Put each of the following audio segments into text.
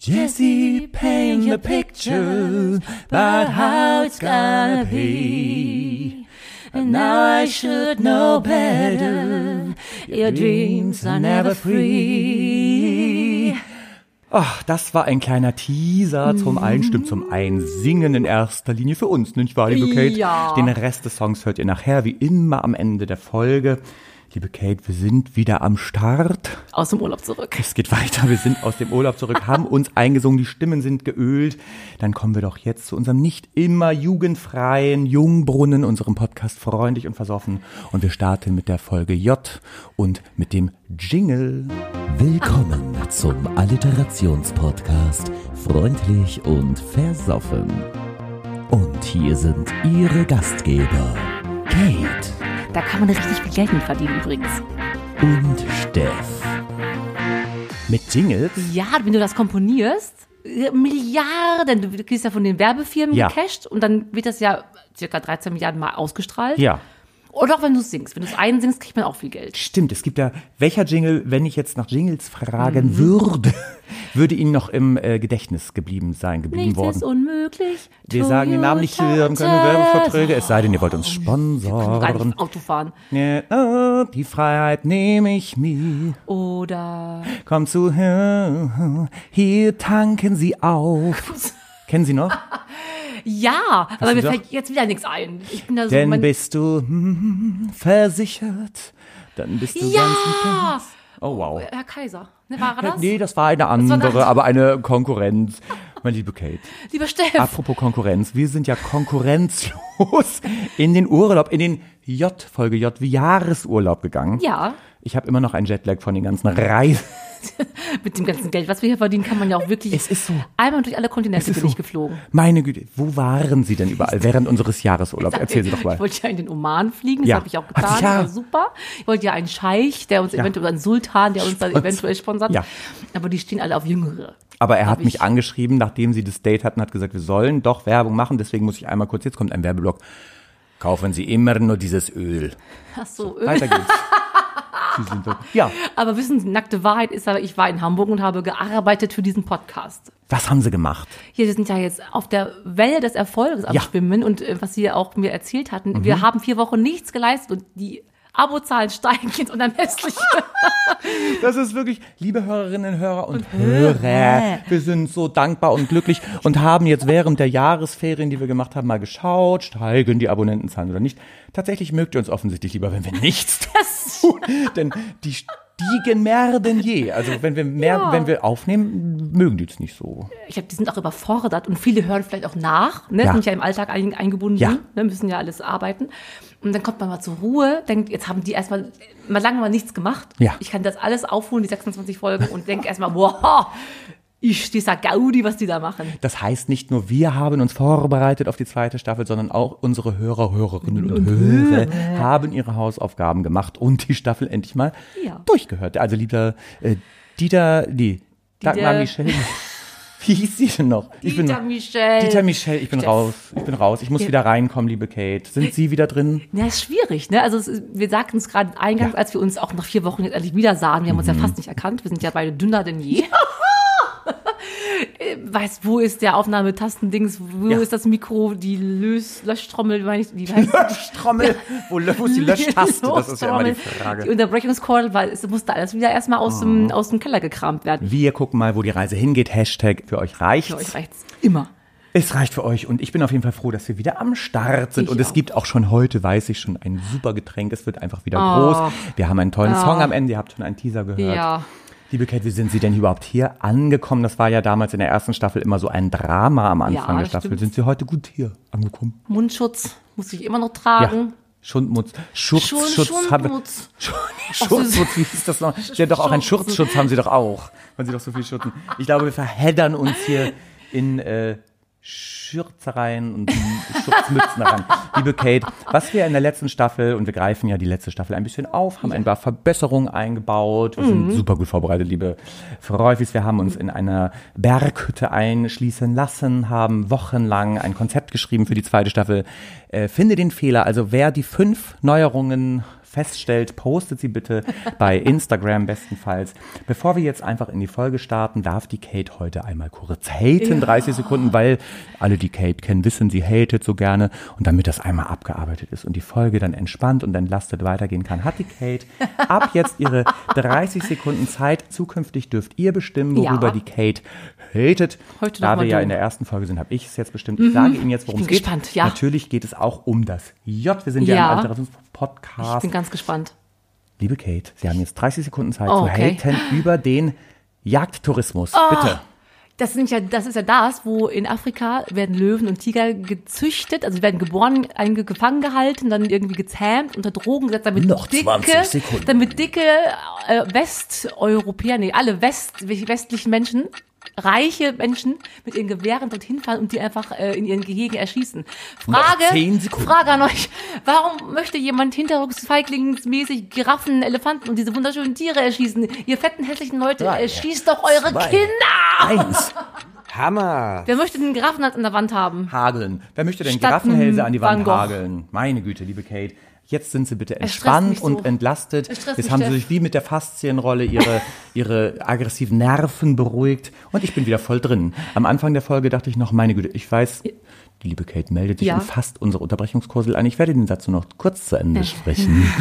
Jesse, paint the picture about how it's gonna be. And now I should know better. Your dreams are never free. Ach, das war ein kleiner Teaser zum Einstimmen, zum Einsingen in erster Linie für uns, nicht wahr, liebe Kate? Ja. Den Rest des Songs hört ihr nachher, wie immer am Ende der Folge. Liebe Kate, wir sind wieder am Start. Aus dem Urlaub zurück. Es geht weiter. Wir sind aus dem Urlaub zurück, haben uns eingesungen, die Stimmen sind geölt. Dann kommen wir doch jetzt zu unserem nicht immer jugendfreien Jungbrunnen, unserem Podcast Freundlich und Versoffen. Und wir starten mit der Folge J und mit dem Jingle. Willkommen zum Alliterationspodcast Freundlich und Versoffen. Und hier sind Ihre Gastgeber Kate Da kann man richtig viel Geld mit verdienen übrigens. und Steff. Mit Jingles? Ja, wenn du das komponierst, äh, Milliarden, du kriegst ja von den Werbefirmen Ja. gecasht und dann wird das ja circa 13 Milliarden Mal ausgestrahlt. Ja. Oder auch wenn du es singst. Wenn du es einsingst, kriegt man auch viel Geld. Stimmt, es gibt ja, welcher Jingle, wenn ich jetzt nach Jingles fragen Mhm. würde, würde Ihnen noch im äh, Gedächtnis geblieben sein, geblieben Nichts worden? ist unmöglich. Wir sagen den Namen nicht, wir haben keine Werbeverträge, es sei denn, ihr wollt uns sponsoren. nicht Auto fahren. Ja, oh, die Freiheit nehme ich mir. Oder Komm zu hier tanken Sie auf. Kennen Sie noch? ja, aber mir fällt jetzt wieder nichts ein. Ich bin da so Denn bist du hm, versichert, dann bist du ganz Ja! Oh wow. Herr Kaiser. Ne, war er das? Nee, das war eine war andere, aber eine Konkurrenz. Meine liebe Kate. Lieber Steff. Apropos Konkurrenz, wir sind ja konkurrenzlos in den Urlaub, in den J, Folge J, wie Jahresurlaub gegangen. Ja, Ich habe immer noch einen Jetlag von den ganzen Reisen. mit dem ganzen Geld, was wir hier verdienen, kann man ja auch wirklich. Es ist so. Einmal durch alle Kontinente bin so. ich geflogen. Meine Güte, wo waren Sie denn überall während unseres Jahresurlaubs? Erzählen Sie doch Ich mal. wollte ja in den Oman fliegen, das Ja. habe ich auch getan, ja. war super. Ich wollte ja einen Scheich, der uns eventuell, oder einen Sultan, der uns dann eventuell sponsert. Ja. Aber die stehen alle auf Jüngere. Aber er hat mich ich- angeschrieben, nachdem Sie das Date hatten, hat gesagt, wir sollen doch Werbung machen. Deswegen muss ich einmal kurz, jetzt kommt ein Werbeblock. Kaufen Sie immer nur dieses Öl. Ach so, Weiter geht's. Sie sind doch, ja, aber wissen Sie, nackte Wahrheit ist aber, ich war in Hamburg und habe gearbeitet für diesen Podcast. was haben Sie gemacht? Hier, wir sind ja jetzt auf der Welle des Erfolges am Ja. Mhm. Schwimmen und äh, was Sie ja auch mir erzählt hatten, wir haben vier Wochen nichts geleistet und die Abozahlen steigen jetzt unermesslich. Das ist wirklich, liebe Hörerinnen und Hörer und Hörer, wir sind so dankbar und glücklich und haben jetzt während der Jahresferien, die wir gemacht haben, mal geschaut, steigen die Abonnentenzahlen oder nicht. Tatsächlich mögt ihr uns offensichtlich lieber, wenn wir nichts tun, denn die stiegen mehr denn je. Also wenn wir mehr, Ja. wenn wir aufnehmen, mögen die uns nicht so. ich glaube, die sind auch überfordert und viele hören vielleicht auch nach, ne, Ja. sind ja im Alltag ein, eingebunden, Ja. ne, müssen ja alles arbeiten. Und dann kommt man mal zur Ruhe, denkt, jetzt haben die erstmal mal lange mal nichts gemacht. Ja. Ich kann das alles aufholen, die 26 Folgen, und denke erstmal, wow, ich dieser Gaudi, was die da machen. Das heißt, nicht nur wir haben uns vorbereitet auf die zweite Staffel, sondern auch unsere Hörer, Hörerinnen und, Hörer haben ihre Hausaufgaben gemacht und die Staffel endlich mal Ja. durchgehört. Also lieber äh, Dieter, die Dagmar Michel. Wie hieß sie denn noch? Ich bin, Dieter Michel. Dieter Michel, ich bin Steff. raus. Ich bin raus. Ich muss wieder reinkommen, liebe Kate. Sind Sie wieder drin? Ja, ist schwierig, ne? Also ist, wir sagten es gerade eingangs, als wir uns auch nach vier Wochen jetzt endlich wieder sahen. Wir haben uns Mhm. ja fast nicht erkannt. Wir sind ja beide dünner denn je. Äh, Weiß, wo ist der Aufnahmetastendings? Wo Ja. ist das Mikro? Die Lös Löschtrommel, meine ich, die heißt Löschtrommel. Wo, wo ist die Löschtaste? Das ist ja immer die Die Frage. Unterbrechungskordel, weil es musste alles wieder erstmal aus, Oh. dem, aus dem Keller gekramt werden. Wir gucken mal, wo die Reise hingeht. Hashtag für euch reicht's. Für euch reicht's immer. Es reicht für euch und ich bin auf jeden Fall froh, dass wir wieder am Start sind. Ich und es auch. gibt auch schon heute, weiß ich schon, ein super Getränk. Es wird einfach wieder Oh. groß. Wir haben einen tollen Song am Ende. Ihr habt schon einen Teaser gehört. Ja. Liebe Kate, wie sind Sie denn überhaupt hier angekommen? Das war ja damals in der ersten Staffel immer so ein Drama am Anfang Ja, der Staffel. stimmt. Sind Sie heute gut hier angekommen? Mundschutz muss ich immer noch tragen. Schundmutz, Schurz, Schun- Schutz, habe, Schundmutz. Schutzschutz, wie hieß das noch? Ja, doch auch einen Schutz. Schutzschutz haben Sie doch auch, weil Sie doch so viel schützen. Ich glaube, wir verheddern uns hier in äh, Schürzereien und Schutzmützen ran. Liebe Kate, was wir in der letzten Staffel, und wir greifen ja die letzte Staffel ein bisschen auf, haben ein paar Verbesserungen eingebaut. Wir sind super gut vorbereitet, liebe Freufis. Wir haben uns in einer Berghütte einschließen lassen, haben wochenlang ein Konzept geschrieben für die zweite Staffel. Äh, finde den Fehler, also wer die fünf Neuerungen feststellt, postet sie bitte bei Instagram bestenfalls. Bevor wir jetzt einfach in die Folge starten, darf die Kate heute einmal kurz haten, 30 Sekunden, weil alle, die Kate kennen, wissen, sie hatet so gerne. Und damit das einmal abgearbeitet ist und die Folge dann entspannt und entlastet weitergehen kann, hat die Kate ab jetzt ihre 30 Sekunden Zeit. Zukünftig dürft ihr bestimmen, worüber Ja. die Kate hatet. Heute da wir ja du. in der ersten Folge sind, habe ich es jetzt bestimmt. Ich sage Ihnen jetzt, worum es geht. gespannt, ja. Natürlich geht es auch um das J. Wir sind ja, Ja. im Ich Alterations-Podcast. bin ganz gespannt. Liebe Kate, Sie haben jetzt 30 Sekunden Zeit Oh, zu okay. haten über den Jagdtourismus. Bitte. Das, sind ja, das ist ja das, wo in Afrika werden Löwen und Tiger gezüchtet, also werden geboren, gefangen gehalten, dann irgendwie gezähmt, unter Drogen gesetzt, damit Noch dicke, 20 Sekunden. damit dicke äh, Westeuropäer, nee, alle West, westlichen Menschen, reiche Menschen mit ihren Gewehren dorthin fahren und die einfach äh, in ihren Gehegen erschießen. Frage, 10 Sekunden. Frage an euch, warum möchte jemand hinterrücksfeiglingsmäßig Giraffen, Elefanten und diese wunderschönen Tiere erschießen? Ihr fetten, hässlichen Leute, Drei, erschießt doch eure zwei. Kinder! Eins. Hammer. Wer möchte den Giraffenhals an der Wand haben? Hageln. Wer möchte denn Statt Giraffenhälse an die Wand hageln? Meine Güte, liebe Kate. Jetzt sind Sie bitte entspannt so. und entlastet. Jetzt haben Sie sich wie mit der Faszienrolle Ihre, Ihre aggressiven Nerven beruhigt und ich bin wieder voll drin. Am Anfang der Folge dachte ich noch, meine Güte, ich weiß, die liebe Kate meldet sich Ja. und fasst unsere Unterbrechungskursel an. Ich werde den Satz nur noch kurz zu Ende sprechen.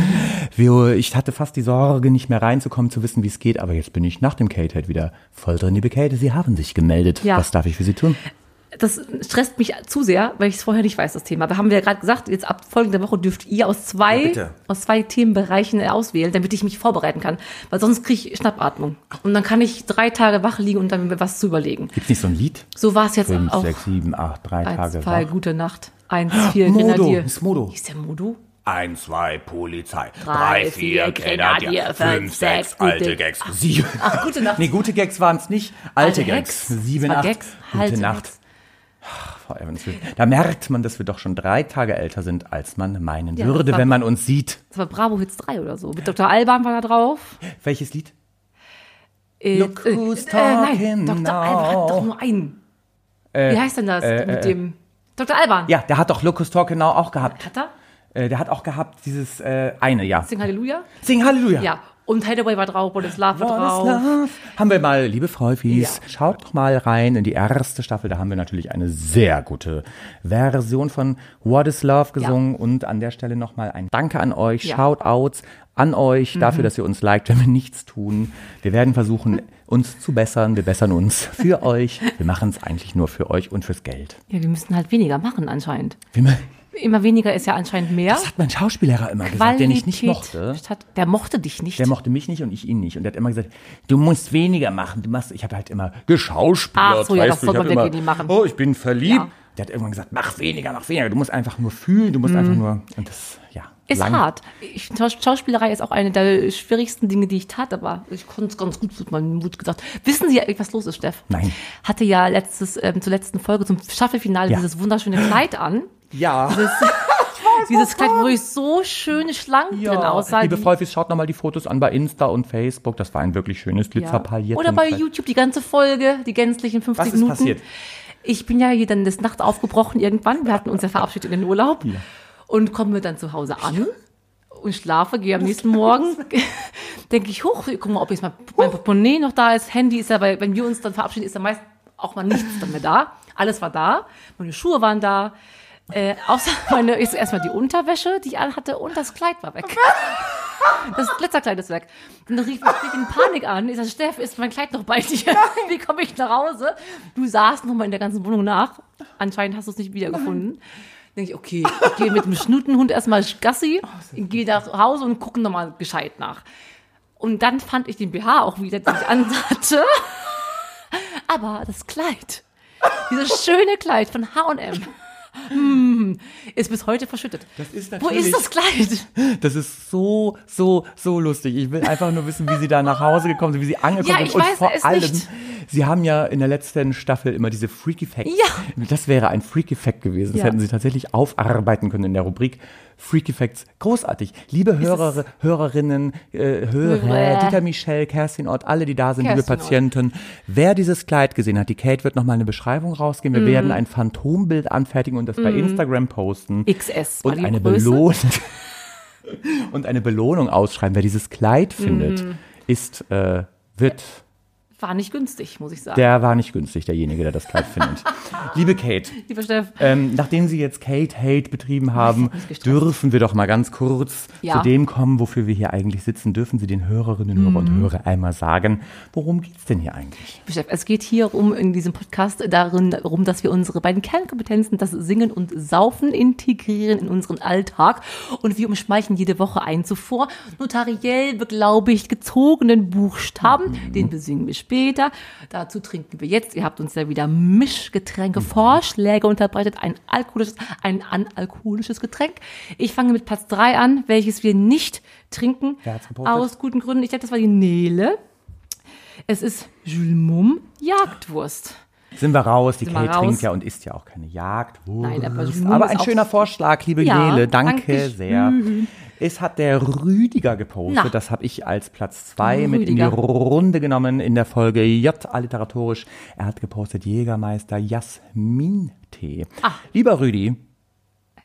Ich hatte fast die Sorge, nicht mehr reinzukommen, zu wissen, wie es geht, aber jetzt bin ich nach dem Kate-Head wieder voll drin. Liebe Kate, Sie haben sich gemeldet. Ja. Was darf ich für Sie tun? Das stresst mich zu sehr, weil ich es vorher nicht weiß, das Thema. Wir haben ja gerade gesagt, jetzt ab folgender Woche dürft ihr aus Ja, zwei, bitte. aus zwei Themenbereichen äh, auswählen, damit ich mich vorbereiten kann. Weil sonst kriege ich Schnappatmung. Und dann kann ich drei Tage wach liegen und dann mir was zu überlegen. Gibt's nicht so ein Lied? So war es jetzt Fünf, auch. sechs, sieben, acht, drei Eins, Tage zwei, wach. gute Nacht. Eins, vier, Modo, Grenadier. ist Modo. Ist der Modo? Eins, zwei, Polizei. Drei, vier, Grenadier. Fünf, sechs, gute- Gags. Sieben. Ach, gute Nacht. Nee, gute Gags waren es nicht. Alte, Alte Gags. Gags. Sieben, Es acht. Gags, Gute alte Nacht. Gags. Frau Evans, Da merkt man, dass wir doch schon drei Tage älter sind, als man meinen Ja, würde, war- wenn man uns sieht. Das war Bravo Hits 3 oder so. Mit Dr. Alban war da drauf. Welches Lied? Äh, Look who's äh, nein, talking Dr. now. Alban hat doch nur einen. Wie heißt denn das mit dem Dr. Alban? Ja, der hat doch Locust Talk genau auch gehabt. Hat er? Äh, der hat auch gehabt dieses äh, eine, ja. Sing Halleluja? Sing Halleluja. Ja. Und Hideaway war drauf, What is Love war drauf. love? Haben wir mal, liebe Freufis, Ja. schaut doch mal rein in die erste Staffel. Da haben wir natürlich eine sehr gute Version von What is Love gesungen. Und an der Stelle nochmal ein Danke an euch, Ja. Mhm. Shoutouts an euch dafür, dass ihr uns liked, wenn wir nichts tun. Wir werden versuchen, uns zu bessern. Wir bessern uns für euch. Wir machen es eigentlich nur für euch und fürs Geld. Ja, wir müssen halt weniger machen anscheinend. Wir, Immer weniger ist ja anscheinend mehr. das hat mein Schauspiellehrer immer gesagt, den ich nicht mochte. Statt, der mochte dich nicht. Der mochte mich nicht und ich ihn nicht. Und der hat immer gesagt, du musst weniger machen. Du machst, ich habe halt immer geschauspielert. Ach so, ja, das du, soll ich man wirklich nicht machen. Oh, ich bin verliebt. Ja. Der hat irgendwann gesagt, mach weniger, mach weniger. Du musst einfach nur fühlen, du musst einfach nur, und das, ja. Mhm. ist lang- hart. Ich, Schaus- Schauspielerei ist auch eine der schwierigsten Dinge, die ich tat, aber ich konnte es ganz gut mit meinem Mut gesagt. Wissen Sie, was los ist, Steff? Nein. Hatte ja letztes, ähm, zur letzten Folge, zum Staffelfinale, Ja. dieses wunderschöne Kleid an. Ja. Dieses Kleid, wo ich so schön schlank drin ja. aussah. Liebe die- Freufis, schaut nochmal die Fotos an bei Insta und Facebook. Das war ein wirklich schönes Ja. Glitzerpaillierten. Oder bei YouTube die ganze Folge, die gänzlichen 50 Was ist Minuten. passiert? Ich bin ja hier dann des Nachts aufgebrochen irgendwann. Wir hatten uns ja verabschiedet in den Urlaub. Und kommen wir dann zu Hause an und schlafe, gehe am nächsten Morgen, denke ich, hoch, guck mal, ob jetzt mein, mein Portemonnaie noch da ist. Handy ist ja, weil wenn wir uns dann verabschieden, ist ja meist auch mal nichts dann mehr da. Alles war da. Meine Schuhe waren da. Äh, außer meine, jetzt erstmal die Unterwäsche, die ich anhatte, und das Kleid war weg. Das Glitzerkleid ist weg. Dann rief ich in Panik an. Ich sage, Steff, ist mein Kleid noch bei dir? Wie komme ich nach Hause? Du saßt noch mal in der ganzen Wohnung nach. Anscheinend hast du es nicht wiedergefunden. Denke ich, okay, ich gehe mit dem Schnutenhund erstmal Gassi, gehe nach Hause und gucke nochmal gescheit nach. Und dann fand ich den BH auch wieder, den ich anhatte. Aber das Kleid, dieses schöne Kleid von H&M, hm, ist bis heute verschüttet. Das ist Wo ist das Kleid? Das ist so, so, so lustig. Ich will einfach nur wissen, wie Sie da nach Hause gekommen sind, wie Sie angekommen Ja, sind. und weiß vor allem, nicht. Sie haben ja in der letzten Staffel immer diese Freaky Facts. Ja. Das wäre ein Freaky Fact gewesen. Das Ja. hätten Sie tatsächlich aufarbeiten können in der Rubrik Freaky Facts. Großartig. Liebe Hörer, Hörerinnen, äh, Hörer. Dieter Michel, Kerstin Ott, alle, die da sind, liebe Kerstin Ott. Patienten. Wer dieses Kleid gesehen hat, die Kate wird nochmal eine Beschreibung rausgeben. Wir werden ein Phantombild anfertigen und das bei Instagram posten. XS Und eine. Belohnung. und eine Belohnung ausschreiben. Wer dieses Kleid findet, ist, äh, wird War nicht günstig, muss ich sagen. Der war nicht günstig, derjenige, der das Kleid findet. Liebe Kate, Lieber Steff, ähm, nachdem Sie jetzt Kate Hate betrieben haben, dürfen wir doch mal ganz kurz Ja. zu dem kommen, wofür wir hier eigentlich sitzen. Dürfen Sie den Hörerinnen, Hörer Mhm. und Hörer einmal sagen, worum geht's denn hier eigentlich? Steff, es geht hier um in diesem Podcast darin, darum, dass wir unsere beiden Kernkompetenzen, das Singen und Saufen, integrieren in unseren Alltag. Und wir umschmeicheln jede Woche einen zuvor notariell beglaubigt gezogenen Buchstaben. Den besingen wir später. Dazu trinken wir jetzt. Ihr habt uns ja wieder Mischgetränke, Vorschläge unterbreitet. Ein alkoholisches, ein analkoholisches Getränk. Ich fange mit Platz drei an, welches wir nicht trinken. Aus guten Gründen. Ich denke, das war die Nele. Es ist Jules Mumm Jagdwurst. Sind wir raus? Die Sind raus? trinkt ja und isst ja auch keine Jagdwurst. Nein, aber aber, ein schöner Vorschlag, liebe Ja, Nele. Danke danke sehr. Es hat der Rüdiger gepostet. Na. Das habe ich als Platz zwei mit in die Rüdiger. Runde genommen in der Folge J alliteratorisch. Er hat gepostet Jägermeister Jasmin-Tee. Ah. Lieber Rüdi,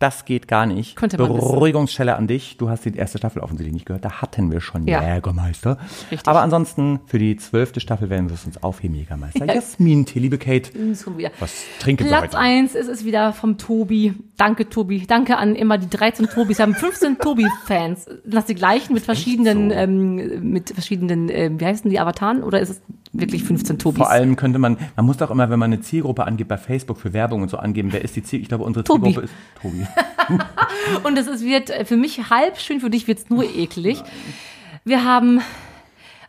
das geht gar nicht. Man wissen. Beruhigungsschelle an dich. Du hast die erste Staffel offensichtlich nicht gehört. Da hatten wir schon Ja. Jägermeister. Richtig. Aber ansonsten für die zwölfte Staffel werden wir es uns aufheben, Jägermeister. Jasmin-Tee, liebe Kate. Schon wieder. Was trinken wir Platz heute? 1 ist es wieder vom Tobi. Danke, Tobi. Danke an immer die 13 Tobis. Wir haben 15 Tobi-Fans. Das die gleichen mit verschiedenen, so? ähm, mit verschiedenen, ähm, wie heißen die Avataren? Oder ist es wirklich 15 Tobis? Vor allem könnte man, man muss doch immer, wenn man eine Zielgruppe angibt bei Facebook für Werbung und so angeben, wer ist die Ziel? Ich glaube, unsere Tobi. Zielgruppe ist Tobi. Und es ist, wird äh, für mich halb schön, für dich wird es nur eklig. Wir haben,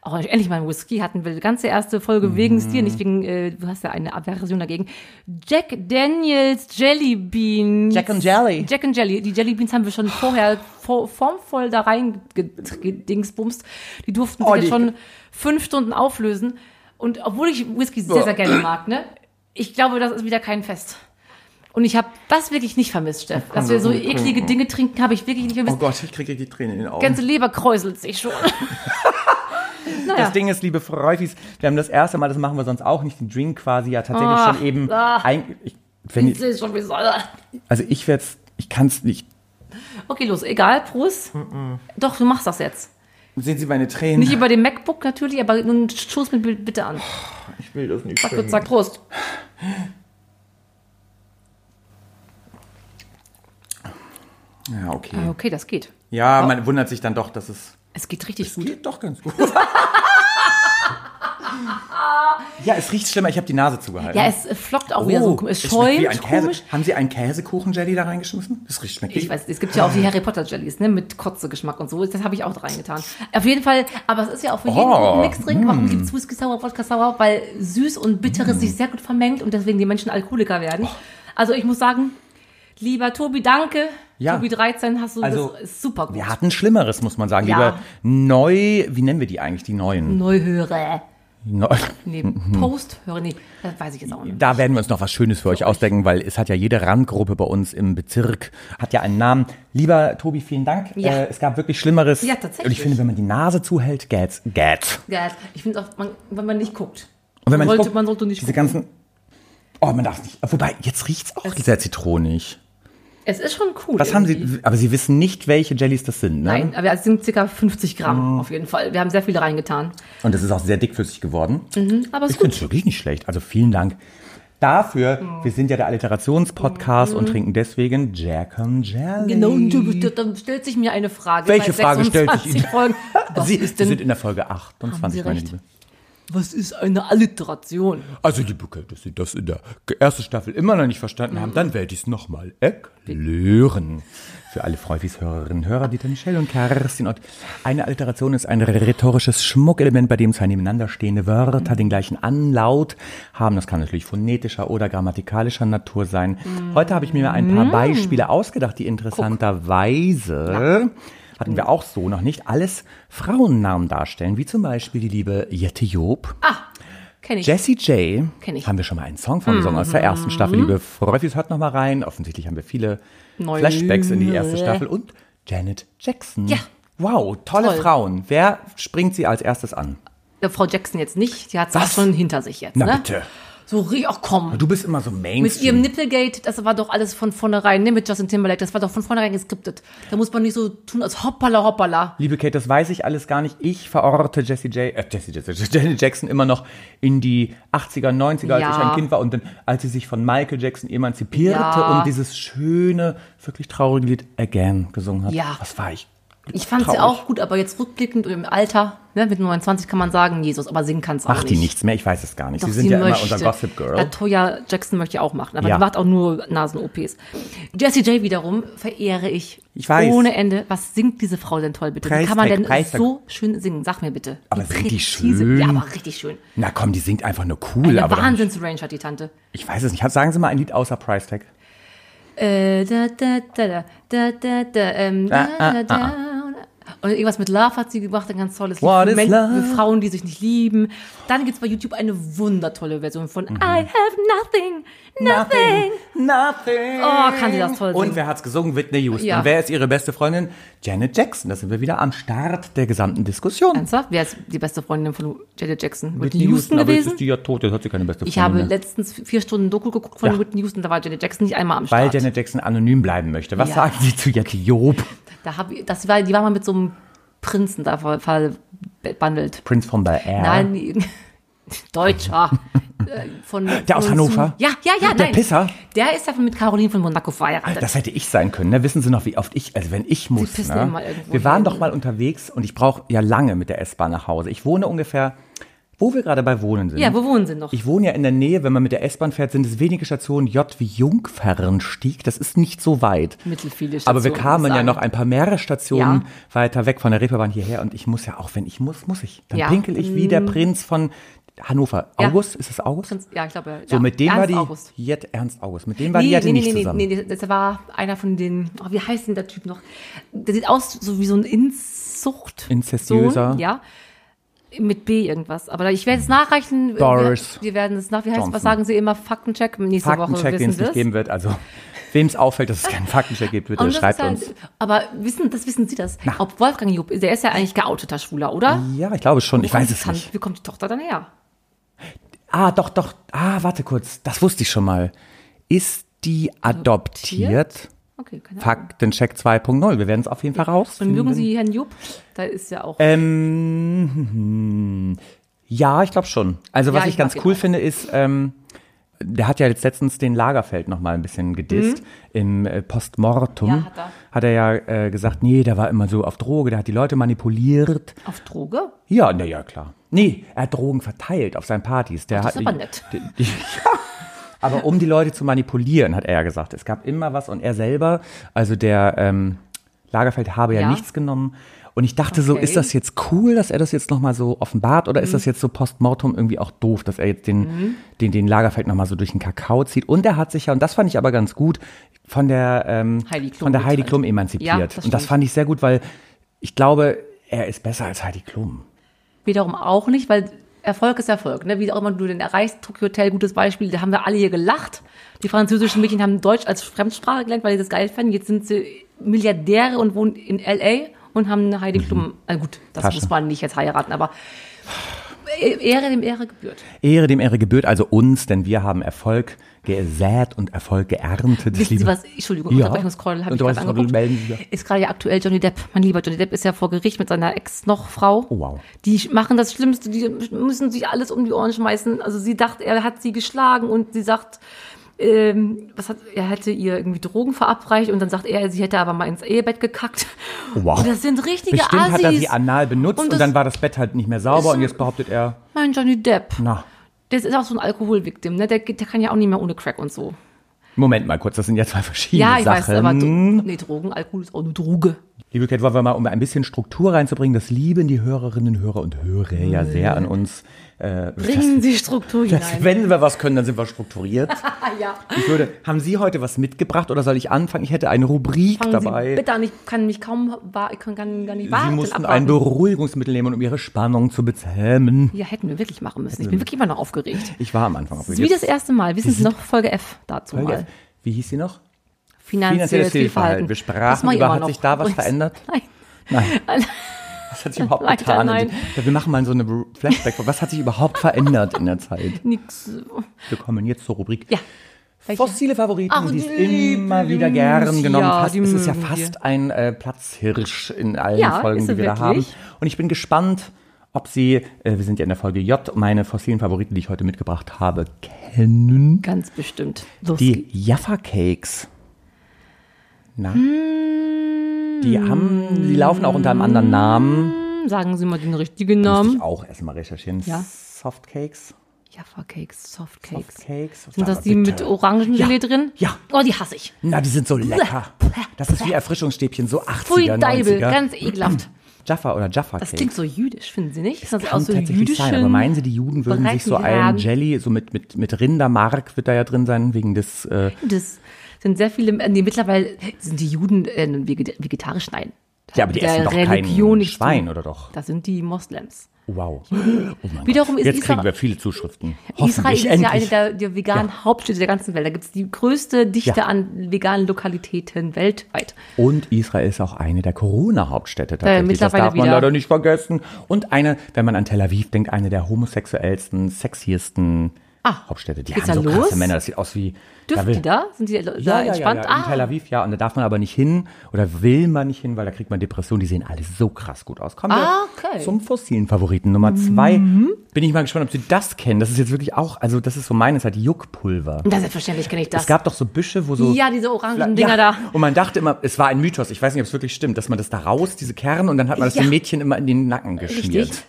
oh, endlich mal einen Whisky hatten wir, die ganze erste Folge wegen Mhm. dir, nicht wegen, äh, du hast ja eine Aversion dagegen. Jack Daniels Jelly Bean. Jack and Jelly. Jack and Jelly. Die Jelly Beans haben wir schon vorher vor, formvoll da rein gedingsbumst. Die durften Oh, sich die- schon fünf Stunden auflösen. Und obwohl ich Whisky sehr, sehr gerne mag, ne? Ich glaube, das ist wieder kein Fest. Und ich habe das wirklich nicht vermisst, Steff. Dass wir so eklige Dinge trinken, habe ich wirklich nicht vermisst. Oh Gott, ich kriege die Tränen in den Augen. Ganze Leber kräuselt sich schon. naja. Das Ding ist, liebe Freufis, wir haben das erste Mal, das machen wir sonst auch nicht, den Drink quasi ja tatsächlich Ah, schon eben. ah. Ein, ich, wenn, Ich sehe schon, also ich werde ich kann es nicht. Okay, los, egal, Prost. Doch, du machst das jetzt. Sehen Sie meine Tränen? Nicht über dem MacBook natürlich, aber nun stoß mir bi- bitte an. ich will das nicht. Sag sag Prost. Ja, okay. Ah, Okay, das geht. Ja, man wundert sich dann doch, dass es Es geht richtig gut. geht doch ganz gut. ja, es riecht schlimmer. Ich habe die Nase zugehalten. Ja, es flockt auch wieder so. Es schmeckt wie schäumt ein Käse. komisch. Haben Sie einen Käsekuchen-Jelly da reingeschmissen? Das riecht schmeckt Ich weiß, es gibt ja auch die Harry Potter Jellies, ne, mit Kotze-Geschmack und so. Das habe ich auch da reingetan. Auf jeden Fall, aber es ist ja auch für jeden Oh, Mixdrink. Warum gibt es Whisky sauer, Wodka sauer? Weil süß und bitteres sich sehr gut vermengt und deswegen die Menschen Alkoholiker werden. Also ich muss sagen, lieber Tobi, danke. Ja. Tobi 13 hast du, Also, super gut. Wir hatten Schlimmeres, muss man sagen. Ja. Lieber neu, wie nennen wir die eigentlich, die neuen? Neuhörer. Neu, Nee, Mhm. Posthörer, nee, das weiß ich jetzt auch nicht. da werden wir uns noch was Schönes für euch ausdenken, weil es hat ja jede Randgruppe bei uns im Bezirk, hat ja einen Namen. Lieber Tobi, vielen Dank. Ja. Äh, es gab wirklich Schlimmeres. Ja, tatsächlich. Und ich finde, wenn man die Nase zuhält, geht's, geht's. Ja, ich finde auch, man, wenn man nicht guckt. Und wenn man, sollte, guckt, man sollte nicht diese gucken. ganzen, oh, man darf nicht, wobei, jetzt riecht's auch sehr zitronig. Es ist schon cool. Was haben. Sie, aber Sie wissen nicht, welche Jellies das sind, ne? Nein, aber es sind circa 50 Oh. Gramm auf jeden Fall. Wir haben sehr viele reingetan. Und es ist auch sehr dickflüssig geworden. Aber es Ich ist finde gut. es wirklich nicht schlecht. Also vielen Dank dafür. Wir sind ja der Alliterationspodcast und trinken deswegen Jack and Jelly. Genau, und du- dann stellt sich mir eine Frage. Welche Frage stellt sich 26 Ihnen? Was Sie, ist Sie denn, sind in der Folge Haben 28, Sie meine. Liebe. Was ist eine Alliteration? Also, liebe dass Sie das in der ersten Staffel immer noch nicht verstanden haben, dann werde ich es nochmal erklären. Für alle Freufis Hörerinnen und Hörer, Dieter Michel und Kerstin Ott. Eine Alliteration ist ein rhetorisches Schmuckelement, bei dem zwei nebeneinander stehende Wörter den gleichen Anlaut haben. Das kann natürlich phonetischer oder grammatikalischer Natur sein. Heute habe ich mir ein paar Beispiele ausgedacht, die interessanterweise hatten wir auch so noch nicht, alles Frauennamen darstellen, wie zum Beispiel die liebe Jette Job. Ah, kenne ich. Jessie J. Kenn ich. Mhm. Haben wir schon mal einen Song von gesungen aus der ersten Staffel. Liebe Freufis, hört noch mal rein. Offensichtlich haben wir viele Neue- Flashbacks in die erste Staffel. Und Janet Jackson. Ja. Wow, tolle Toll. Frauen. Wer springt sie als erstes an? Äh, Frau Jackson jetzt nicht. Die hat es schon hinter sich jetzt. Na ne? bitte. So, ach komm. Du bist immer so Mit Mainstream. ihrem Nipplegate, das war doch alles von vornherein, ne, mit Justin Timberlake, das war doch von vornherein geskriptet. Da muss man nicht so tun, als hoppala hoppala. Liebe Kate, das weiß ich alles gar nicht. Ich verorte Jessie J, äh, Jessie J, Janet Jackson immer noch in die 80er, 90er, als Ja. ich ein Kind war und dann, als sie sich von Michael Jackson emanzipierte Ja. und dieses schöne, wirklich traurige Lied Again gesungen hat. Ja. Was war ich? Ich fand sie auch gut, aber jetzt rückblickend im Alter, ne, mit 29 kann man sagen, Jesus, aber singen kann es auch Macht nicht. die nichts mehr? Ich weiß es gar nicht. Doch, sie sind ja möchte. immer unser Gossip Girl. Ja, Toya Jackson möchte ja auch machen, aber Ja. die macht auch nur Nasen-OPs. Jessie J wiederum verehre ich. Ich weiß. Ohne Ende. Was singt diese Frau denn toll, bitte? Wie kann man denn Preistag. so schön singen? Sag mir bitte. Aber singt die schön? Ja, aber richtig schön. Na komm, die singt einfach nur cool. Eine Wahnsinns-Range hat die Tante. ich weiß es nicht. Sagen Sie mal ein Lied außer Price Tag. Äh, da, da, da, da, da, da, da, ähm, da, Ah, da, da. Und irgendwas mit Love hat sie gemacht, ein ganz tolles What Lied für, Frauen, die sich nicht lieben. Dann gibt's bei YouTube eine wundertolle Version von Mhm. I have nothing, nothing. Nothing. Oh, kann sie das toll Und singen. wer hat's gesungen? Whitney Houston. Ja. Und wer ist ihre beste Freundin? Janet Jackson. Da sind wir wieder am Start der gesamten Diskussion. Ernsthaft? Wer ist die beste Freundin von Janet Jackson? Whitney Houston aber jetzt gewesen? ist die ja tot, jetzt hat sie keine beste Freundin Ich habe mehr. letztens vier Stunden Doku geguckt von Ja. Whitney Houston, da war Janet Jackson nicht einmal am Weil Start. Janet Jackson anonym bleiben möchte. Was Ja. sagen Sie zu Jette Job? Da hab ich, das war, die war mal mit so einem Prinzen da ver- verbandelt. Prince von Bel Air. Nein, Deutscher. Von, Der aus Hannover? Ja, ja, ja, Der nein. Pisser? Der ist ja mit Caroline von Monaco verheiratet. Das hätte ich sein können. Ne? Wissen Sie noch, wie oft ich, also wenn ich muss. pissen Ne? immer irgendwo Wir waren hin. doch mal unterwegs und ich brauche ja lange mit der S-Bahn nach Hause. Ich wohne ungefähr, wo wir gerade bei Wohnen sind. ja, wo wohnen sie noch? Ich wohne ja in der Nähe, wenn man mit der S-Bahn fährt, sind es wenige Stationen J wie Jungfernstieg. Das ist nicht so weit. Mittelfiele Aber wir Stationen, kamen ja noch ein paar mehrere Stationen Ja. weiter weg von der Reeperbahn hierher und ich muss ja auch, wenn ich muss, muss ich. Dann Ja. pinkel ich wie der Prinz von Hannover. Ja. August, ist es August? Prinz- Ja, ich glaube. So, ja. mit dem war Ernst die August. Jet Ernst August. Mit dem war die Nee, Jette nee, nee, nicht nee, zusammen. nee, nee, das war einer von den, oh, wie heißt denn der Typ noch? Der sieht aus so wie so ein Inzucht. Inzestiöser. Ja. Mit B irgendwas. Aber ich werde es nachreichen. Boris Wir, wir werden es nach, wie heißt, Johnson. was sagen Sie immer? Faktencheck. Nächste Woche Faktencheck, den es nicht geben wird. Also, wem es auffällt, dass es keinen Faktencheck gibt, bitte schreibt halt, uns. Aber wissen, das wissen Sie das? Ob Wolfgang Job, der ist ja eigentlich geouteter Schwuler, oder? Ja, ich glaube schon. Ich weiß es Tante- nicht. Wie kommt die Tochter dann her? Ah, doch, doch. Ah, warte kurz. Das wusste ich schon mal. Ist die adoptiert? Okay, keine Ahnung. Faktencheck 2.0. Wir werden es auf jeden Fall raus. Und mögen Sie Herrn Job? Da ist ja auch. Ähm, hm, ja, ich glaube schon. Also was Ja, ich, ich ganz cool auch. finde ist, ähm, der hat ja jetzt letztens den Lagerfeld noch mal ein bisschen gedisst. Im äh, Postmortum Mhm. Ja, hat er. hat er ja äh, gesagt, nee, der war immer so auf Droge, der hat die Leute manipuliert. auf Droge? Ja, na ja, klar. Nee, er hat Drogen verteilt auf seinen Partys. Der das hat ist aber nett. Die, die, ja. Aber um die Leute zu manipulieren, hat er ja gesagt. Es gab immer was und er selber, also der ähm, Lagerfeld habe ja, Ja. nichts genommen. Und ich dachte so, Okay. ist das jetzt cool, dass er das jetzt nochmal so offenbart oder Mhm. ist das jetzt so postmortem irgendwie auch doof, dass er jetzt den, den, den Lagerfeld nochmal so durch den Kakao zieht? Und er hat sich ja, und das fand ich aber ganz gut, von der, ähm, Heidi Klum von der Heidi. Klum emanzipiert. Ja, das und das fand ich sehr gut, weil ich glaube, er ist besser als Heidi Klum. Wiederum auch nicht, weil Erfolg ist Erfolg. Ne? Wie auch immer du den erreichst, Tokyo Hotel, gutes Beispiel, da haben wir alle hier gelacht. Die französischen Mädchen haben Deutsch als Fremdsprache gelernt, weil sie das geil fanden. Jetzt sind sie Milliardäre und wohnen in L.A. und haben eine Heidi Klum. Also gut, das Mhm. Tasche. muss man nicht jetzt heiraten, aber Ehre dem Ehre gebührt. Ehre dem Ehre gebührt, also uns, denn wir haben Erfolg gesät und Erfolg geerntet. Wissen Sie was? Entschuldigung, Ja. Unterbrechungscall habe ich gerade angeguckt. Ist gerade ja aktuell Johnny Depp. Mein lieber Johnny Depp ist ja vor Gericht mit seiner Ex noch Frau. Oh, wow. Die machen das Schlimmste, die müssen sich alles um die Ohren schmeißen. Also sie dachte, er hat sie geschlagen und sie sagt, ähm, was hat, er hätte ihr irgendwie Drogen verabreicht und dann sagt er, sie hätte aber mal ins Ehebett gekackt. Oh, wow. Und das sind richtige Bestimmt Assis. hat er sie anal benutzt Und und, dann war das Bett halt nicht mehr sauber und jetzt behauptet er, Mein Johnny Depp. na, Der ist auch so ein Alkoholviktim, ne? Der, der kann ja auch nicht mehr ohne Crack und so. Moment mal kurz, das sind ja zwei verschiedene Ja, ich weiß, Sachen. aber Dro- nee, Drogen, Alkohol ist auch eine Droge. Liebe Kate, wollen wir mal, um ein bisschen Struktur reinzubringen, das lieben die Hörerinnen, Hörer und Hörer ja sehr an uns. Äh, Bringen Sie Struktur das, hinein. wenn wir was können, dann sind wir strukturiert. Ja. Ich würde, haben Sie heute was mitgebracht oder soll ich anfangen? Ich hätte eine Rubrik Fangen dabei. Sie bitte an, ich kann mich kaum, ich kann gar nicht Sie warten. mussten abwarten. ein Beruhigungsmittel nehmen, um Ihre Spannung zu bezähmen. Ja, hätten wir wirklich machen müssen. Ich bin wirklich immer noch aufgeregt. Ich war am Anfang auf Das ist wie das erste Mal. Wissen Sie noch Folge F dazu mal? Wie hieß sie noch? Finanzielles Finanzielles Fehlverhalten. Wir sprachen über, hat sich da was verändert? Nein. Nein. Was hat sich überhaupt Leider getan? nein. Wir machen mal so eine Flashback. Was hat sich überhaupt verändert in der Zeit? Nix. Wir kommen jetzt zur Rubrik. Ja. Welche? Fossile Favoriten, Ach, die es immer wieder gern genommen. die es ist ja fast ein äh, Platzhirsch in allen Ja, Folgen, die wir da haben. wirklich. Und ich bin gespannt, ob Sie, äh, wir sind ja in der Folge J, meine fossilen Favoriten, die ich heute mitgebracht habe, kennen. Ganz bestimmt. Los Die Jaffa Cakes. Na? Die haben, die laufen auch unter einem anderen Namen. geht's. Sagen Sie mal den richtigen Muss Namen. ich auch erstmal recherchieren. Ja. Soft Cakes. Jaffa Cakes, Soft Soft Cakes. Cakes. Sind das die bitte. mit Orangengelee drin? Ja. Oh, die hasse ich. Na, die sind so lecker. Das ist wie Erfrischungsstäbchen, so 80er, Pfui, Deibel, 90er. ganz ekelhaft. Jaffa oder Jaffa Das Cakes. klingt so jüdisch, finden Sie nicht? Das, Kann aus so tatsächlich sein, aber meinen Sie, die Juden würden sich so ein. Jelly, so mit, mit, mit Rindermark wird da ja drin sein, wegen des, äh, Das sind sehr viele, äh, nee, mittlerweile sind die Juden äh, vege- vegetarisch, nein. Das ja, aber die essen doch Religion kein Schwein, oder doch? Das sind die Moslems. Wow. Oh Wiederum Gott. ist Jetzt Israel- kriegen wir viele Zuschriften. Israel ist ja eine endlich. der, der veganen Hauptstädte der ganzen Welt. Da gibt es die größte Dichte Ja. an veganen Lokalitäten weltweit. Und Israel ist auch eine der Corona-Hauptstädte tatsächlich. das mittlerweile darf man wieder. leider nicht vergessen. Und eine, wenn man an Tel Aviv denkt, eine der homosexuellsten, sexiesten Ah, Hauptstädte. Die haben so da krasse los? Männer. Das sieht aus wie. Dürfen will- die da? Sind die da Ja, entspannt? ja, ja, in ah, Tel Aviv, ja. Und da darf man aber nicht hin oder will man nicht hin, weil da kriegt man Depressionen. Die sehen alle so krass gut aus. Kommen Ah, wir okay. Mhm. zum fossilen Favoriten Nummer zwei. Bin ich mal gespannt, ob Sie das kennen. Das ist jetzt wirklich auch, also das ist so meine Zeit, Juckpulver. das selbstverständlich kenne ich das. Es gab doch so Büsche, wo so. ja, diese orangen Dinger da. Und man dachte immer, es war ein Mythos, ich weiß nicht, ob es wirklich stimmt, dass man das da raus, diese Kerne, und dann hat man das dem Mädchen immer in den Nacken geschmiert. Richtig.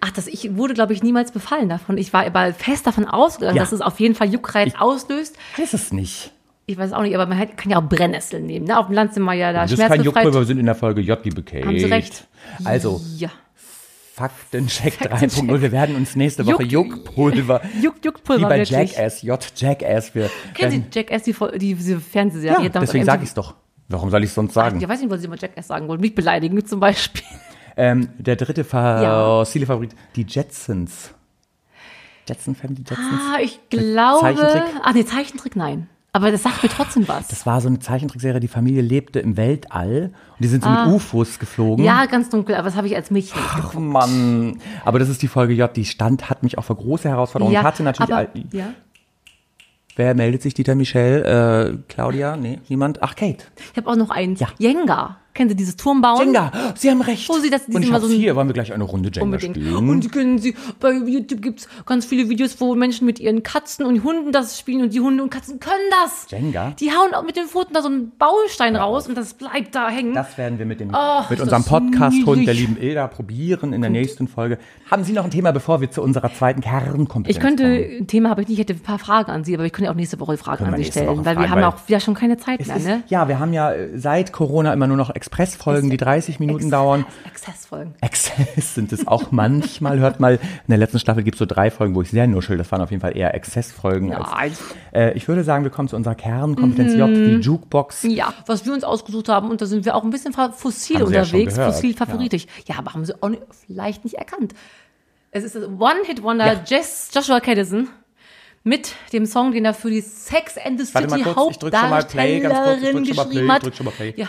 Ach, das, ich wurde, glaube ich, niemals befallen davon. Ich war aber fest davon ausgegangen, Ja. dass es auf jeden Fall Juckreiz auslöst. Weiß es nicht. Ich weiß auch nicht, aber man kann ja auch Brennnesseln nehmen. Ne? Auf dem Land sind wir ja da Das ist kein schmerzbefreit. Juckpulver, wir sind in der Folge J, liebe Kate. Haben Sie recht. Also, Ja. Faktencheck 3.0. Wir werden uns nächste Woche Juck- Juckpulver, Juck, wie Juckpulver bei wirklich. Jackass, J, Jackass. Wir Kennen Sie Jackass, die, die, diese Fernsehserie? Ja, deswegen sage ich es doch. Warum soll ich es sonst sagen? Ja, weiß nicht, was Sie mal Jackass sagen wollen. Mich beleidigen zum Beispiel. Ähm, der dritte Ja. fossile Favorit, die Jetsons. Jetson Family Jetsons. Ah, ich glaube. Zeichentrick? Ah, nee, Zeichentrick, nein. Aber das sagt mir trotzdem was. Das war so eine Zeichentrickserie, die Familie lebte im Weltall und die sind so mit UFOs geflogen. Ah. ja, ganz dunkel, aber das habe ich als Mädchen Ach geguckt. Mann. Aber das ist die Folge J, die stand, hat mich auch vor große Herausforderungen. Ja, hatte natürlich. aber, all- ja. Wer meldet sich? Dieter Michel? Äh, Claudia? Nee, niemand? Ach, Kate. Ich habe auch noch eins. Ja. Jenga. Kennen Sie dieses Turmbauen? Jenga, Sie haben recht. Wo Sie das- und ich mal so hier. Wollen wir gleich eine Runde Jenga Unbedingt. spielen? Und können Sie, bei YouTube gibt's ganz viele Videos, wo Menschen mit ihren Katzen und Hunden das spielen und die Hunde und Katzen können das. Jenga? Die hauen auch mit den Pfoten da so einen Baustein raus und das bleibt da hängen. Das werden wir mit, dem, Ach, mit unserem Podcast-Hund, der lieben Ilda, probieren in der nächsten Folge. Haben Sie noch ein Thema, bevor wir zu unserer zweiten Kernkompetenz Ich könnte, kommen? ein Thema habe ich nicht, ich hätte ein paar Fragen an Sie, aber ich könnte auch nächste Woche Fragen Können an Sie stellen, weil wir haben auch wieder schon keine Zeit Es mehr, ist, ne? Ja, wir haben ja äh, seit Corona immer nur noch Expressfolgen, die 30 Minuten dauern. Exzessfolgen. Exzess sind es auch manchmal. Hört mal, in der letzten Staffel gibt es so drei Folgen, wo ich sehr nuschel. Das waren auf jeden Fall eher Exzessfolgen. Ja, Als, äh, ich würde sagen, wir kommen zu unserer Kernkompetenz J, die Jukebox. Ja, was wir uns ausgesucht haben, und da sind wir auch ein bisschen fossil Haben ja unterwegs, gehört, fossil favoritisch. Ja. aber haben Sie auch nicht, vielleicht nicht erkannt. Es ist ein One-Hit-Wonder Ja. Jess, Joshua Caddison mit dem Song, den er für die Sex and the City Hauptdarstellerin geschrieben hat. Ja,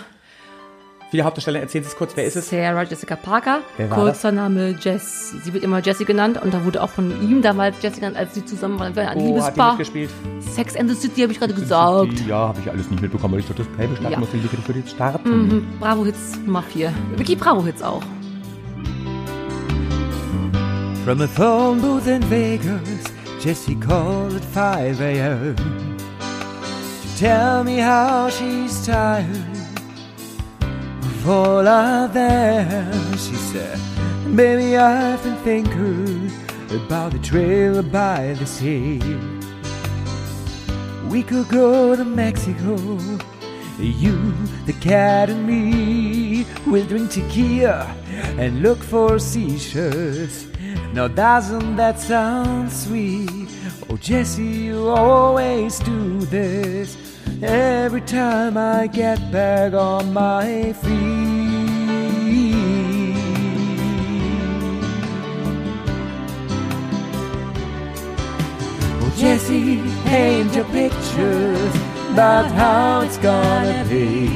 Viele Hauptdarsteller, erzählen Sie es kurz, wer ist es? Sarah Jessica Parker, Wer war kurzer Name Jess. Sie wird immer Jessie genannt und da wurde auch von ihm damals Jessie genannt, als sie zusammen waren. Ein Oh, hat die Liebespaar. mitgespielt? Sex and the City habe ich gerade gesagt. Ja, habe ich alles nicht mitbekommen, weil ich doch das Play bestarten Ja. musste. Liebe, für jetzt starten. Mhm. Bravo Hits Nummer 4. Vicky Bravo Hits auch. From a phone booth in Vegas, Jessie called at 5 a.m. to tell me how she's tired all of them. She said, Baby, I've been thinking about the trailer by the sea. We could go to Mexico. You, the cat, and me. We'll drink tequila and look for seashells. Now, doesn't that sound sweet? Oh, Jesse, you always do this every time I get back on my feet. Oh, Jesse, paint your pictures about how it's gonna be.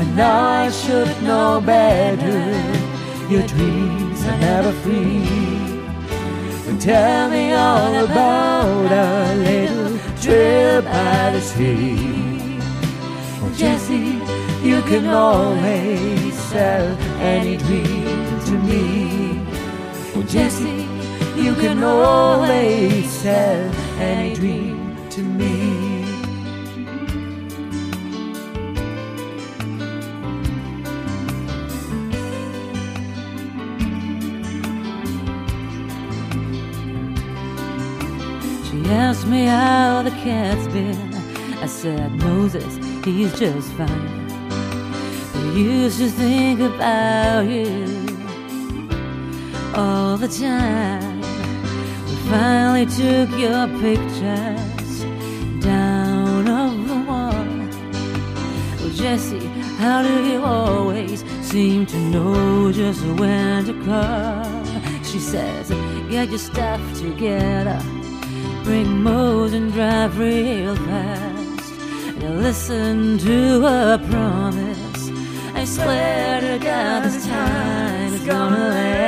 And I should know better. your dreams are never free. Tell me all about a little trip by the sea. Oh, Jesse, you can always sell any dream to me. Oh, Jesse, you can always sell any dream to me. Me how the cat's been. I said, Moses, he's just fine. I used to think about you all the time. We finally took your pictures down of the wall. Oh, Jesse, how do you always seem to know just when to call? She says, get your stuff together, bring Mose and drive real fast. And listen to a promise. I swear to God, this time is gonna last.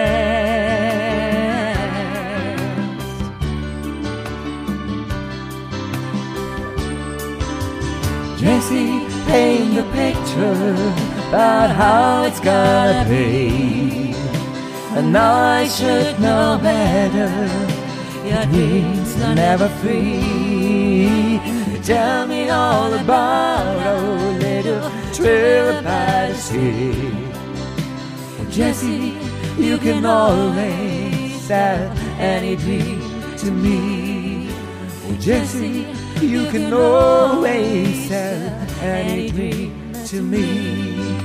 Jesse, paint the picture about how it's gonna be. And I should know better. Your dreams are never free. Tell me all about a little trip by the sea. Jesse, you can always sell any dream to me. Jesse, you can always sell any dream to me.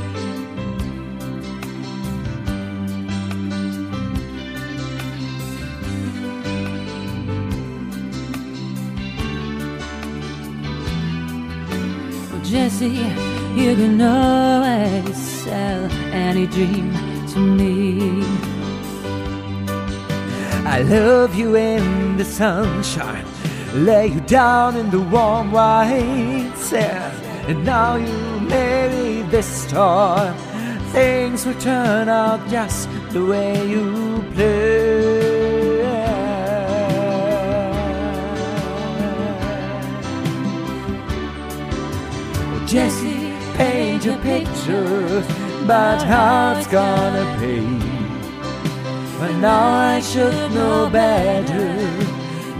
Jesse, you can always sell any dream to me. I love you in the sunshine, lay you down in the warm white sand, and now you marry this storm. Things will turn out just the way you play. Jesse, paint your picture but how it's gonna be. But now I should know better.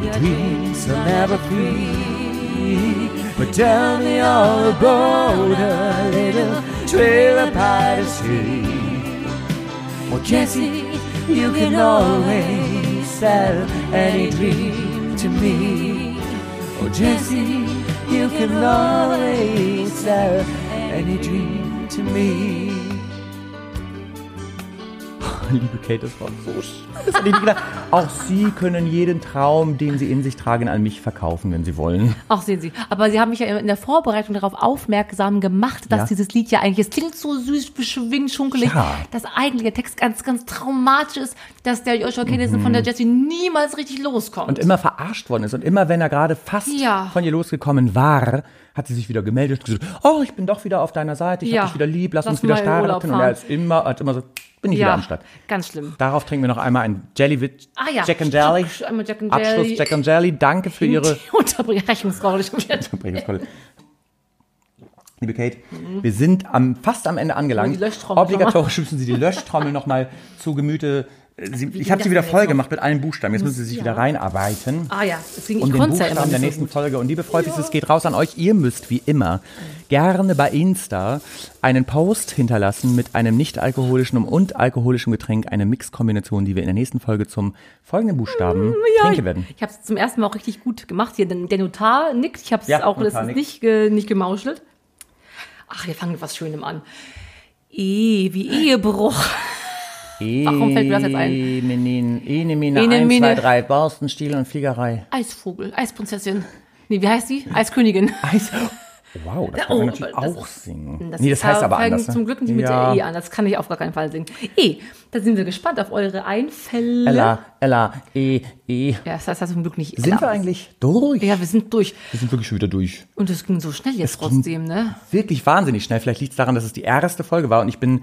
Your dreams are never free. But tell me all about a little trailer by the sea. Oh, Jesse, you can always sell any dream to me. Oh, Jesse, you can always sell any dream to me. Liebe Kate, das war so ich gedacht. Auch Sie können jeden Traum, den Sie in sich tragen, an mich verkaufen, wenn Sie wollen. Ach, sehen Sie. Aber Sie haben mich ja in der Vorbereitung darauf aufmerksam gemacht, dass Ja. dieses Lied ja eigentlich, es klingt so süß, beschwingt, schunkelig, Ja. dass eigentlich der Text ganz, ganz traumatisch ist, dass der Joshua Kennison von der Jessie niemals richtig loskommt. Mhm. Und immer verarscht worden ist. Und immer, wenn er gerade fast Ja. von ihr losgekommen war, hat sie sich wieder gemeldet und gesagt, oh, ich bin doch wieder auf deiner Seite, ich Ja. hab dich wieder lieb, lass, Lass uns wieder starten. Und er ist immer, hat immer so, bin ich wieder am Start. ganz schlimm. Darauf trinken wir noch einmal ein Jelly with Ah ja, Jack and Jelly. Einmal Jack and Abschluss Jelly. Jack and Jelly. Danke für Ihre Unterbrechungsrolle. Liebe Kate, wir sind am, fast am Ende angelangt. Oh, die Obligatorisch müssen Sie die Löschtrommel nochmal zu Gemüte. Sie, ich habe sie wieder voll gemacht mit allen Buchstaben. Jetzt müssen Sie sich wieder reinarbeiten. Ah ja, deswegen, ich um den konnte ja immer Buchstaben der nicht so nächsten. Folge. Und liebe Freundis, es geht raus an euch. Ihr müsst wie immer gerne bei Insta einen Post hinterlassen mit einem nicht alkoholischen und alkoholischen Getränk, eine Mixkombination, die wir in der nächsten Folge zum folgenden Buchstaben Mm, Ja, trinken ich, werden. ich habe es zum ersten Mal auch richtig gut gemacht hier. Der Notar nickt. Ich habe es Ja, auch Notar nicht, ge, nicht gemauschelt. Ach, wir fangen mit was Schönem an. E wie Ehebruch. Warum fällt mir das jetzt ein? Enemine, Enemine, Ene, 1, Mine. 2, 3, Borstenstiel und Fliegerei. Eisvogel, Eisprinzessin. Nee, wie heißt die? Eiskönigin. Eis. Wow, das kann Oh, man natürlich auch ist- singen. Das nee, das heißt aber anders. Ne? zum Glück nicht mit ja. der E an. Das kann ich auf gar keinen Fall singen. E, da sind wir gespannt auf eure Einfälle. Ella, Ella, E, E. Ja, das heißt zum Glück nicht Sind Ella. wir eigentlich durch? Ja, wir sind durch. Wir sind wirklich schon wieder durch. Und es ging so schnell jetzt ging- trotzdem, ne? Wirklich wahnsinnig schnell. Vielleicht liegt es daran, dass es die erste Folge war und ich bin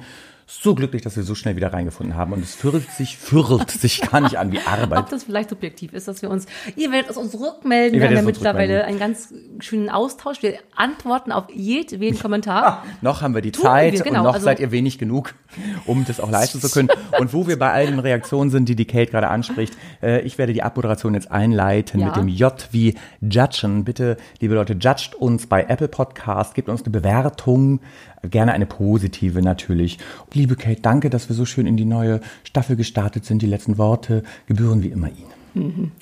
so glücklich, dass wir so schnell wieder reingefunden haben. Und es fühlt sich, fühlt sich gar nicht an wie Arbeit. Ob das vielleicht subjektiv ist, dass wir uns, ihr werdet uns rückmelden, wir haben ja mittlerweile einen ganz schönen Austausch. Wir antworten auf jedweden Kommentar. Noch haben wir die Tun Zeit wir, genau, und noch also- seid ihr wenig genug, um das auch leisten zu können. Und wo wir bei allen Reaktionen sind, die die Kate gerade anspricht, äh, ich werde die Abmoderation jetzt einleiten Ja. mit dem J wie Judgen. Bitte, liebe Leute, judgt uns bei Apple Podcast, gebt uns eine Bewertung, gerne eine positive natürlich. Liebe Kate, danke, dass wir so schön in die neue Staffel gestartet sind. Die letzten Worte gebühren wie immer Ihnen.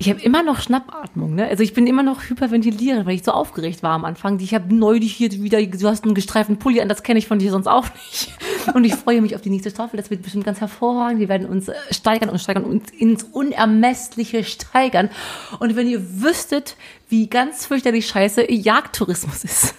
Ich habe immer noch Schnappatmung, ne? Also ich bin immer noch hyperventilierend, weil ich so aufgeregt war am Anfang. Ich habe neulich hier wieder, du hast einen gestreiften Pulli an, das kenne ich von dir sonst auch nicht. Und ich freue mich auf die nächste Staffel. Das wird bestimmt ganz hervorragend. Wir werden uns äh, steigern und steigern und ins Unermessliche steigern. Und wenn ihr wüsstet, wie ganz fürchterlich scheiße Jagdtourismus ist.